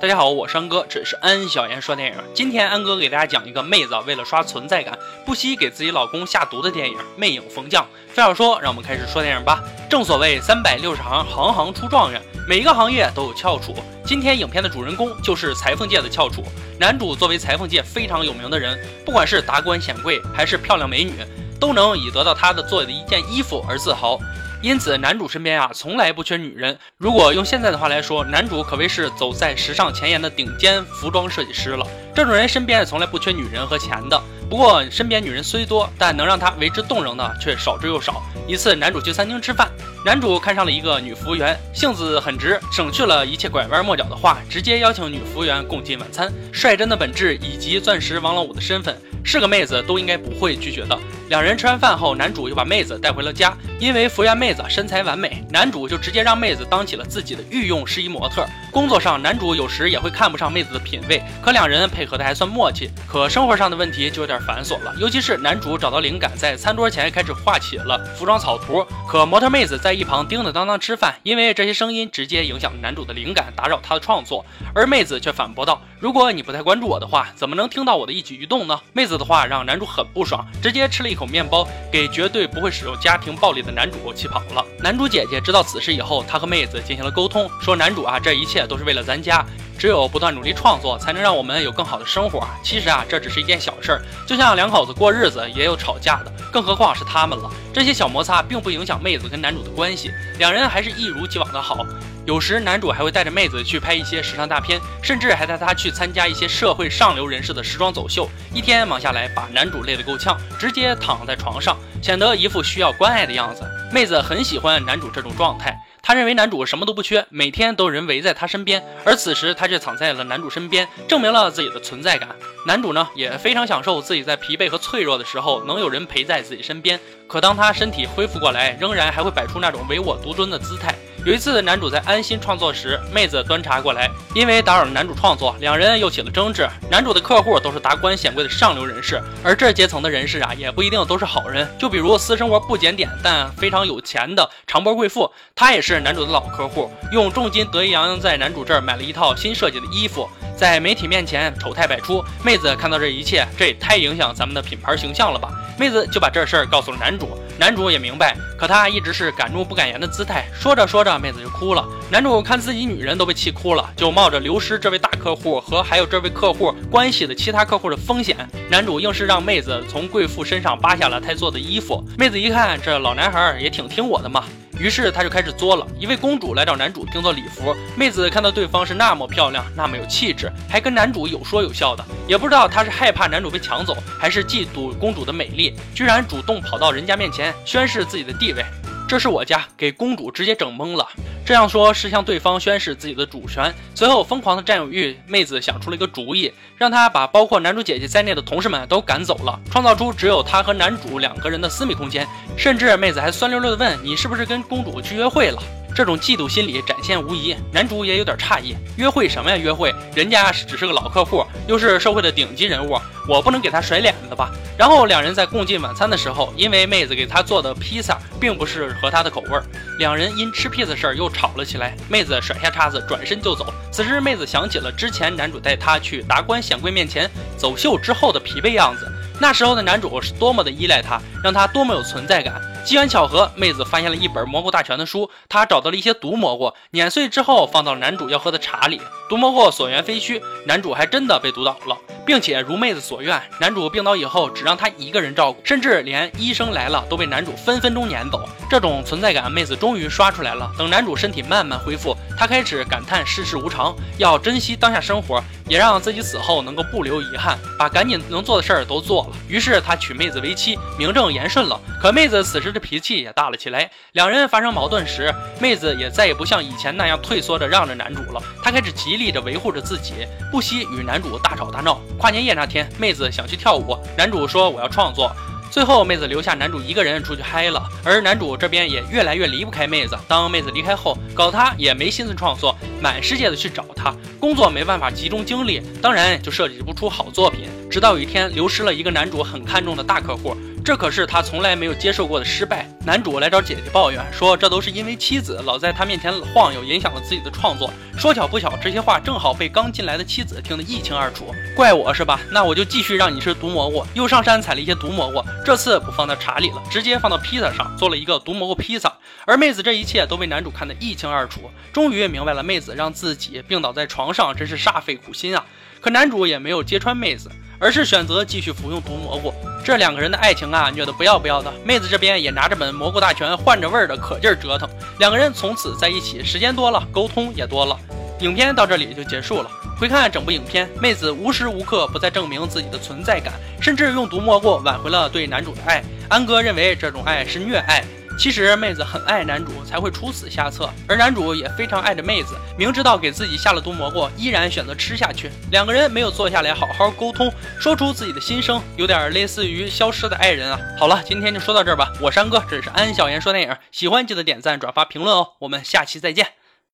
大家好，我是安哥，这是安小言说电影。今天安哥给大家讲一个妹子为了刷存在感，不惜给自己老公下毒的电影《魅影逢将》。废话少说，让我们开始说电影吧。正所谓三百六十行，行行出状元，每一个行业都有翘楚。今天影片的主人公就是裁缝界的翘楚。男主作为裁缝界非常有名的人，不管是达官显贵还是漂亮美女，都能以得到他的做的一件衣服而自豪。因此，男主身边啊从来不缺女人。如果用现在的话来说，男主可谓是走在时尚前沿的顶尖服装设计师了。这种人身边从来不缺女人和钱的。不过，身边女人虽多，但能让他为之动容的却少之又少。一次，男主去餐厅吃饭，男主看上了一个女服务员，性子很直，省去了一切拐弯抹角的话，直接邀请女服务员共进晚餐。率真的本质以及钻石王老五的身份。是个妹子都应该不会拒绝的。两人吃完饭后，男主又把妹子带回了家。因为服务员妹子身材完美，男主就直接让妹子当起了自己的御用试衣模特。工作上，男主有时也会看不上妹子的品味，可两人配合的还算默契。可生活上的问题就有点繁琐了，尤其是男主找到灵感，在餐桌前开始画起了服装草图。可模特妹子在一旁叮叮当当吃饭，因为这些声音直接影响男主的灵感，打扰他的创作。而妹子却反驳道：“如果你不太关注我的话，怎么能听到我的一举一动呢？”妹子的话让男主很不爽，直接吃了一口口面包，给绝对不会使用家庭暴力的男主气跑了。男主姐姐知道此事以后，她和妹子进行了沟通，说男主啊，这一切都是为了咱家，只有不断努力创作，才能让我们有更好的生活。其实啊，这只是一件小事儿，就像两口子过日子也有吵架的，更何况是他们了。这些小摩擦并不影响妹子跟男主的关系，两人还是一如既往的好。有时男主还会带着妹子去拍一些时尚大片，甚至还带她去参加一些社会上流人士的时装走秀。一天忙下来，把男主累得够呛，直接躺在床上，显得一副需要关爱的样子。妹子很喜欢男主这种状态，他认为男主什么都不缺，每天都有人围在他身边，而此时他却藏在了男主身边，证明了自己的存在感。男主呢也非常享受自己在疲惫和脆弱的时候能有人陪在自己身边。可当他身体恢复过来，仍然还会摆出那种唯我独尊的姿态。有一次，男主在安心创作时，妹子端茶过来，因为打扰了男主创作，两人又起了争执。男主的客户都是达官显贵的上流人士，而这阶层的人士啊，也不一定都是好人。就比如私生活不检点但非常有钱的长波贵妇，她也是男主的老客户，用重金得意洋洋在男主这儿买了一套新设计的衣服，在媒体面前丑态百出。妹子看到这一切，这也太影响咱们的品牌形象了吧？妹子就把这事儿告诉了男主。男主也明白，可他一直是敢怒不敢言的姿态。说着说着，妹子就哭了。男主看自己女人都被气哭了，就冒着流失这位大客户和还有这位客户关系的其他客户的风险，男主硬是让妹子从贵妇身上扒下了他做的衣服。妹子一看，这老男孩也挺听我的嘛。于是他就开始作了。一位公主来找男主定做礼服，妹子看到对方是那么漂亮，那么有气质，还跟男主有说有笑的，也不知道她是害怕男主被抢走，还是嫉妒公主的美丽，居然主动跑到人家面前宣示自己的地位。这是我家，给公主直接整懵了。这样说是向对方宣示自己的主权。随后疯狂的占有欲，妹子想出了一个主意，让他把包括男主姐姐在内的同事们都赶走了，创造出只有他和男主两个人的私密空间。甚至妹子还酸溜溜的问：“你是不是跟公主去约会了？”这种嫉妒心理展现无疑，男主也有点诧异。约会什么呀？约会，人家只是个老客户，又是社会的顶级人物，我不能给他甩脸子吧？然后两人在共进晚餐的时候，因为妹子给他做的披萨并不是合他的口味，两人因吃披萨事儿又吵了起来。妹子甩下叉子，转身就走。此时妹子想起了之前男主带她去达官显贵面前走秀之后的疲惫样子，那时候的男主是多么的依赖她，让她多么有存在感。机缘巧合，妹子发现了一本蘑菇大全的书，她找到了一些毒蘑菇，碾碎之后放到男主要喝的茶里。毒蘑菇所言非虚，男主还真的被毒倒了，并且如妹子所愿，男主病倒以后只让他一个人照顾，甚至连医生来了都被男主分分钟撵走。这种存在感，妹子终于刷出来了。等男主身体慢慢恢复，他开始感叹世事无常，要珍惜当下生活，也让自己死后能够不留遗憾，把赶紧能做的事儿都做了。于是他娶妹子为妻，名正言顺了。可妹子此时的脾气也大了起来，两人发生矛盾时，妹子也再也不像以前那样退缩着让着男主了，她开始极力的维护着自己，不惜与男主大吵大闹。跨年夜那天，妹子想去跳舞，男主说我要创作。最后，妹子留下男主一个人出去嗨了，而男主这边也越来越离不开妹子。当妹子离开后，搞他也没心思创作，满世界的去找他，工作没办法集中精力，当然就设计不出好作品。直到有一天，流失了一个男主很看重的大客户。这可是他从来没有接受过的失败。男主来找姐姐抱怨说，这都是因为妻子老在他面前晃悠，影响了自己的创作。说巧不巧，这些话正好被刚进来的妻子听得一清二楚。怪我是吧？那我就继续让你吃毒蘑菇。又上山采了一些毒蘑菇，这次不放到茶里了，直接放到披萨上，做了一个毒蘑菇披萨。而妹子这一切都被男主看得一清二楚，终于也明白了妹子让自己病倒在床上真是煞费苦心啊。可男主也没有揭穿妹子。而是选择继续服用毒蘑菇，这两个人的爱情啊，虐得不要不要的。妹子这边也拿着本《蘑菇大全》，换着味儿的可劲儿折腾。两个人从此在一起，时间多了，沟通也多了。影片到这里就结束了。回看整部影片，妹子无时无刻不在证明自己的存在感，甚至用毒蘑菇挽回了对男主的爱。安哥认为这种爱是虐爱。其实妹子很爱男主，才会出此下策，而男主也非常爱着妹子，明知道给自己下了毒蘑菇，依然选择吃下去。两个人没有坐下来好好沟通，说出自己的心声，有点类似于消失的爱人啊。好了，今天就说到这儿吧，我山哥，这是安小言说电影，喜欢记得点赞、转发、评论哦，我们下期再见。